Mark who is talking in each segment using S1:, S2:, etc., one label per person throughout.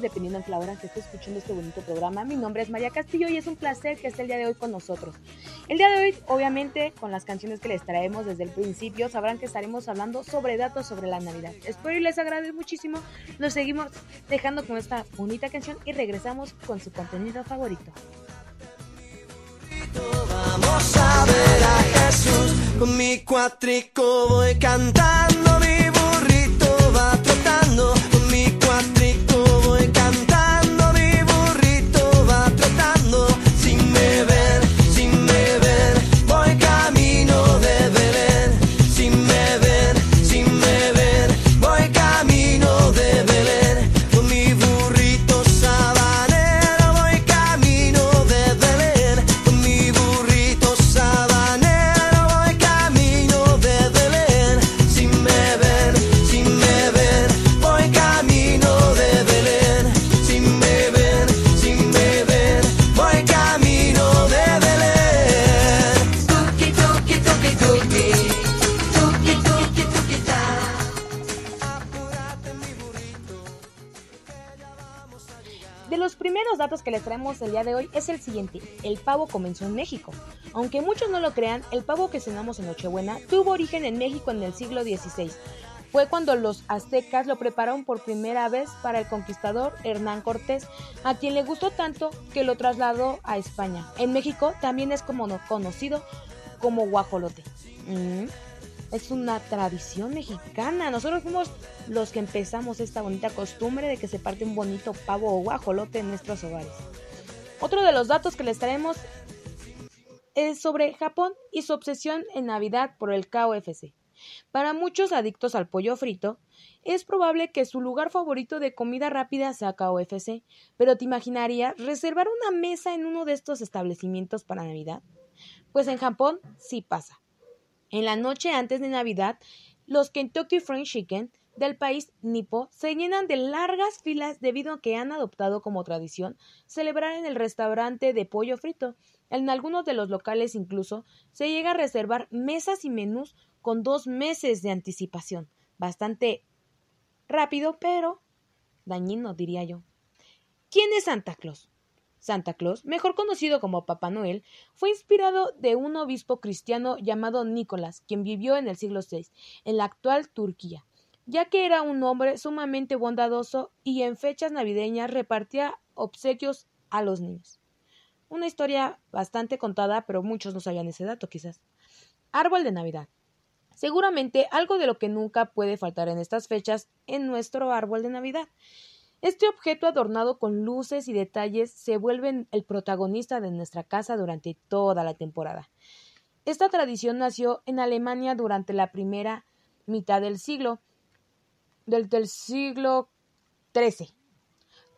S1: dependiendo de la hora que esté escuchando este bonito programa. Mi nombre es María Castillo y es un placer que esté el día de hoy con nosotros. El día de hoy, obviamente, con las canciones que les traemos desde el principio, sabrán que estaremos hablando sobre datos sobre la Navidad. Espero y les agrade muchísimo. Nos seguimos dejando con esta bonita canción y regresamos con su contenido favorito.
S2: Vamos a ver a Jesús con mi cuatrico voy cantando
S1: que traemos el día de hoy es el siguiente. El pavo comenzó en México. Aunque muchos no lo crean, el pavo que cenamos en Nochebuena tuvo origen en México en el siglo XVI. Fue cuando los aztecas lo prepararon por primera vez para el conquistador Hernán Cortés, a quien le gustó tanto que lo trasladó a España. En México también es como conocido como guajolote. Mm es una tradición mexicana. Nosotros fuimos los que empezamos esta bonita costumbre de que se parte un bonito pavo o guajolote en nuestros hogares. Otro de los datos que les traemos es sobre Japón y su obsesión en Navidad por el KFC. Para muchos adictos al pollo frito, es probable que su lugar favorito de comida rápida sea KFC, pero ¿te imaginarías reservar una mesa en uno de estos establecimientos para Navidad? Pues en Japón sí pasa. En la noche antes de Navidad, los Kentucky Fried Chicken del país nipo se llenan de largas filas debido a que han adoptado como tradición celebrar en el restaurante de pollo frito. En algunos de los locales incluso se llega a reservar mesas y menús con dos meses de anticipación. Bastante rápido, pero dañino, diría yo. ¿Quién es Santa Claus? Santa Claus, mejor conocido como Papá Noel, fue inspirado de un obispo cristiano llamado Nicolás, quien vivió en el siglo VI, en la actual Turquía, ya que era un hombre sumamente bondadoso y en fechas navideñas repartía obsequios a los niños. Una historia bastante contada, pero muchos no sabían ese dato quizás. Árbol de Navidad. Seguramente algo de lo que nunca puede faltar en estas fechas en nuestro árbol de Navidad. Este objeto adornado con luces y detalles se vuelve el protagonista de nuestra casa durante toda la temporada. Esta tradición nació en Alemania durante la primera mitad del siglo del, del siglo XIII,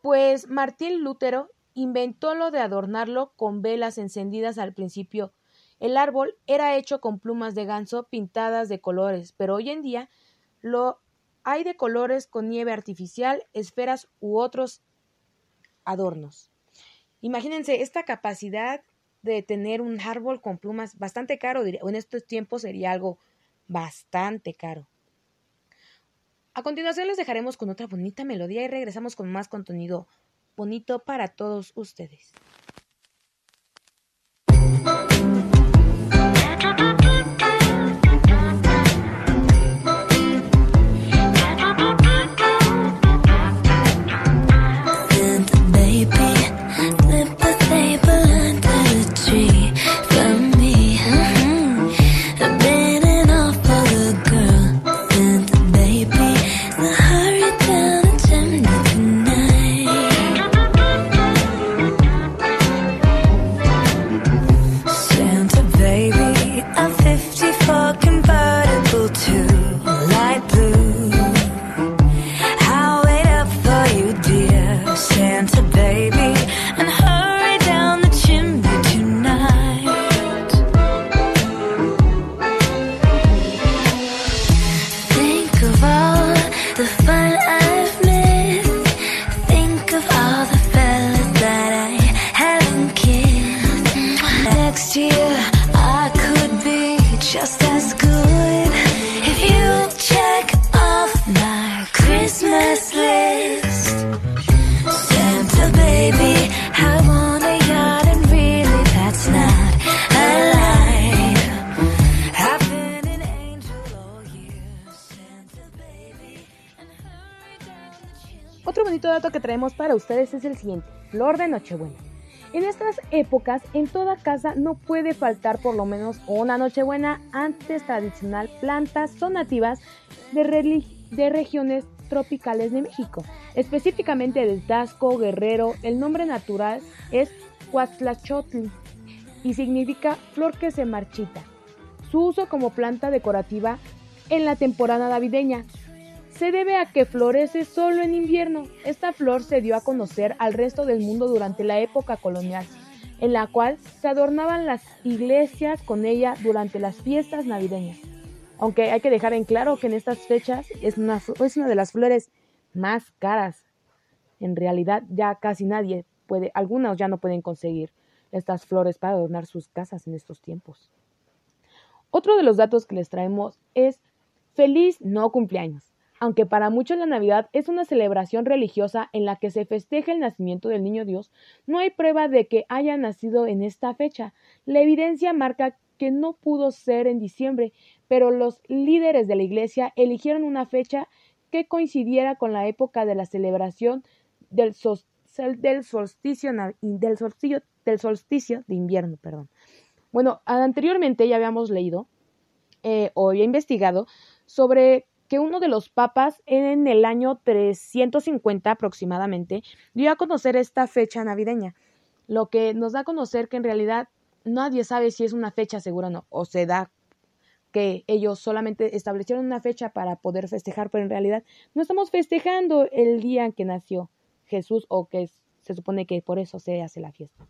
S1: pues Martín Lutero inventó lo de adornarlo con velas encendidas al principio. El árbol era hecho con plumas de ganso pintadas de colores, pero hoy en día lo hay de colores con nieve artificial, esferas u otros adornos. Imagínense esta capacidad de tener un árbol con plumas bastante caro, en estos tiempos sería algo bastante caro. A continuación les dejaremos con otra bonita melodía y regresamos con más contenido bonito para todos ustedes. Que traemos para ustedes es el siguiente, flor de Nochebuena. En estas épocas, en toda casa no puede faltar por lo menos una Nochebuena antes tradicional. Plantas son nativas de, de regiones tropicales de México, específicamente del Tasco, Guerrero. El nombre natural es Huatlachotl y significa flor que se marchita. Su uso como planta decorativa en la temporada navideña se debe a que florece solo en invierno. Esta flor se dio a conocer al resto del mundo durante la época colonial, en la cual se adornaban las iglesias con ella durante las fiestas navideñas. Aunque hay que dejar en claro que en estas fechas es una, es una de las flores más caras. En realidad ya casi nadie puede, algunos ya no pueden conseguir estas flores para adornar sus casas en estos tiempos. Otro de los datos que les traemos es feliz no cumpleaños. Aunque para muchos la Navidad es una celebración religiosa en la que se festeja el nacimiento del Niño Dios, no hay prueba de que haya nacido en esta fecha. La evidencia marca que no pudo ser en diciembre, pero los líderes de la Iglesia eligieron una fecha que coincidiera con la época de la celebración del, solsticio, del, solsticio, de invierno. Perdón. Bueno, anteriormente ya habíamos leído eh, o había investigado sobre que uno de los papas en el año 350 aproximadamente dio a conocer esta fecha navideña, lo que nos da a conocer que en realidad nadie sabe si es una fecha segura o no, o se da que ellos solamente establecieron una fecha para poder festejar, pero en realidad no estamos festejando el día en que nació Jesús o que se supone que por eso se hace la fiesta.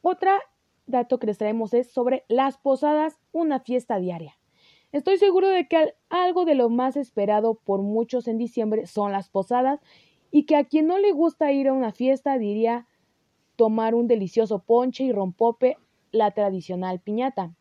S1: Otra dato que les traemos es sobre las posadas, una fiesta diaria. Estoy seguro de que algo de lo más esperado por muchos en diciembre son las posadas y que a quien no le gusta ir a una fiesta diría tomar un delicioso ponche y rompope, la tradicional piñata.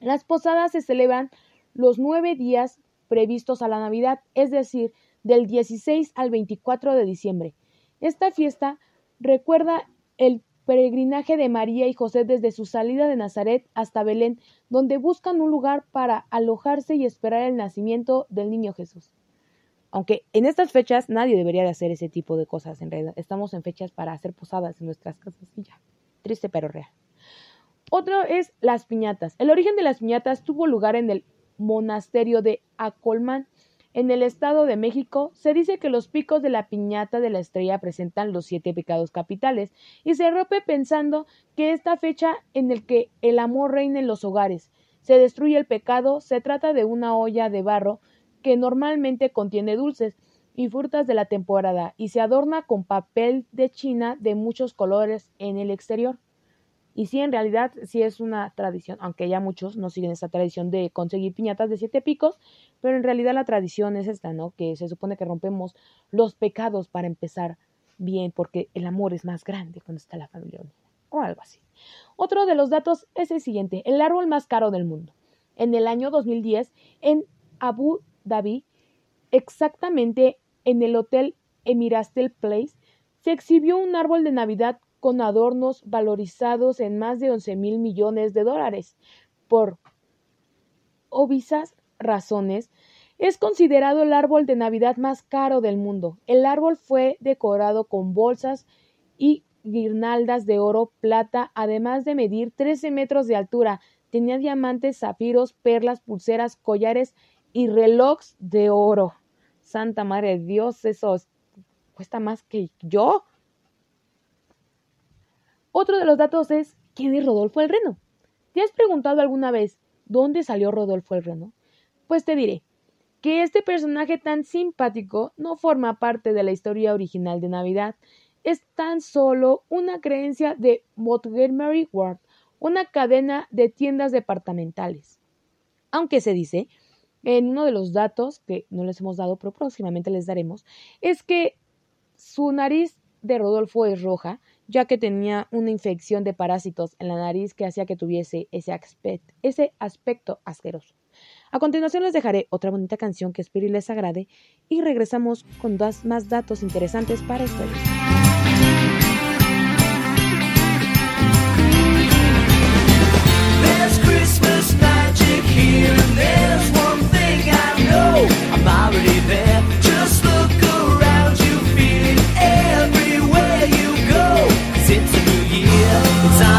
S1: Las posadas se celebran los nueve días previstos a la Navidad, es decir, del 16 al 24 de diciembre. Esta fiesta recuerda el peregrinaje de María y José desde su salida de Nazaret hasta Belén, donde buscan un lugar para alojarse y esperar el nacimiento del niño Jesús. Aunque en estas fechas nadie debería de hacer ese tipo de cosas, en realidad estamos en fechas para hacer posadas en nuestras casas y ya. Triste pero real. Otro es las piñatas. El origen de las piñatas tuvo lugar en el monasterio de Acolmán, en el Estado de México se dice que los picos de la piñata de la estrella presentan los siete pecados capitales y se rompe pensando que esta fecha en el que el amor reina en los hogares, se destruye el pecado, se trata de una olla de barro que normalmente contiene dulces y frutas de la temporada y se adorna con papel de china de muchos colores en el exterior. Y sí, en realidad sí es una tradición, aunque ya muchos no siguen esa tradición de conseguir piñatas de siete picos, pero en realidad la tradición es esta, ¿no? Que se supone que rompemos los pecados para empezar bien, porque el amor es más grande cuando está la familia unida, o algo así. Otro de los datos es el siguiente, el árbol más caro del mundo. En el año 2010, en Abu Dhabi, exactamente en el hotel Emirastel Place, se exhibió un árbol de Navidad con adornos valorizados en más de 11 mil millones de dólares. Por obvias razones, es considerado el árbol de Navidad más caro del mundo. El árbol fue decorado con bolsas y guirnaldas de oro, plata, además de medir 13 metros de altura. Tenía diamantes, zafiros, perlas, pulseras, collares y relojes de oro. Santa Madre de Dios, eso cuesta más que yo. Otro de los datos es ¿quién es Rodolfo el Reno? ¿Te has preguntado alguna vez dónde salió Rodolfo el Reno? Pues te diré que este personaje tan simpático no forma parte de la historia original de Navidad, es tan solo una creencia de Montgomery Ward, una cadena de tiendas departamentales. Aunque se dice, en uno de los datos que no les hemos dado, pero próximamente les daremos, es que su nariz de Rodolfo es roja, ya que tenía una infección de parásitos en la nariz que hacía que tuviese ese, aspecto, ese aspecto asqueroso. A continuación les dejaré otra bonita canción que espero y les agrade y regresamos con dos más datos interesantes para ustedes.
S2: Feel time.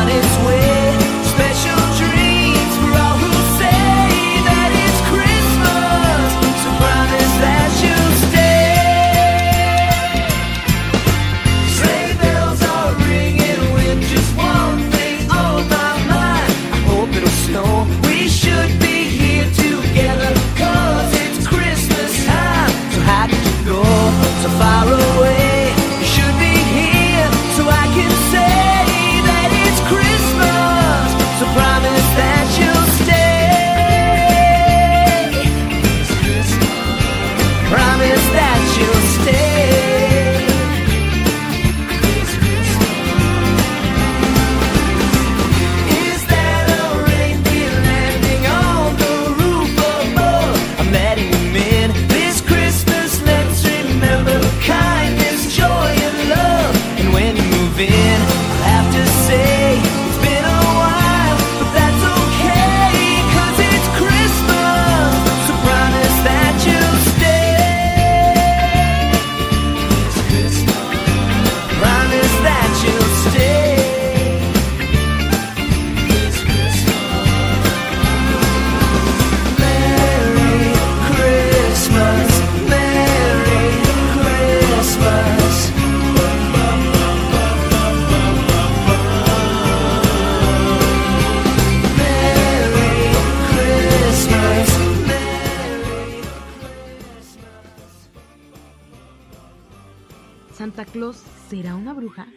S1: ¿Santa Claus será una bruja?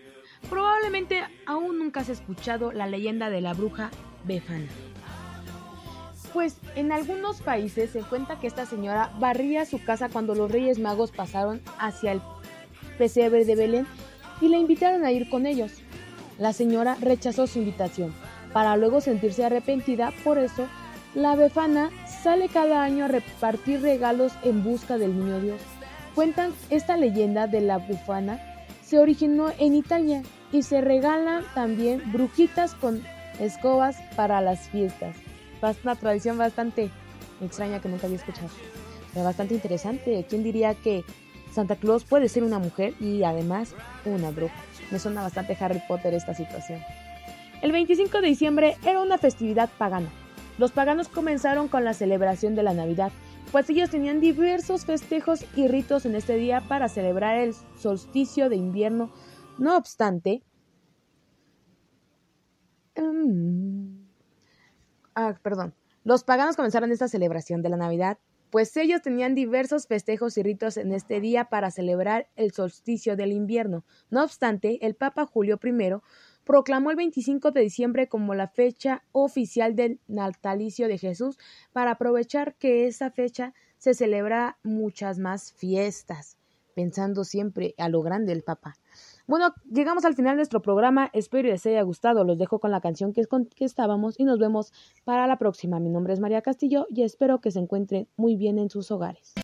S1: Probablemente aún nunca has escuchado la leyenda de la bruja Befana. Pues en algunos países se cuenta que esta señora barría su casa cuando los Reyes Magos pasaron hacia el pesebre de Belén y la invitaron a ir con ellos. La señora rechazó su invitación, para luego sentirse arrepentida, por eso la Befana sale cada año a repartir regalos en busca del niño Dios. Cuentan esta leyenda de la Befana se originó en Italia y se regalan también brujitas con escobas para las fiestas. Es una tradición bastante extraña que nunca había escuchado, pero bastante interesante. ¿Quién diría que Santa Claus puede ser una mujer y además una bruja? Me suena bastante Harry Potter esta situación. El 25 de diciembre era una festividad pagana. Los paganos comenzaron con la celebración de la Navidad, pues ellos tenían diversos festejos y ritos en este día para celebrar el solsticio de invierno. No obstante, mm, ah, perdón, los paganos comenzaron esta celebración de la Navidad, pues ellos tenían diversos festejos y ritos en este día para celebrar el solsticio del invierno. No obstante, el Papa Julio I proclamó el 25 de diciembre como la fecha oficial del natalicio de Jesús para aprovechar que esa fecha se celebra muchas más fiestas, pensando siempre a lo grande el Papa. Bueno, llegamos al final de nuestro programa, espero les haya gustado, los dejo con la canción que, con que estábamos y nos vemos para la próxima. Mi nombre es María Castillo y espero que se encuentren muy bien en sus hogares.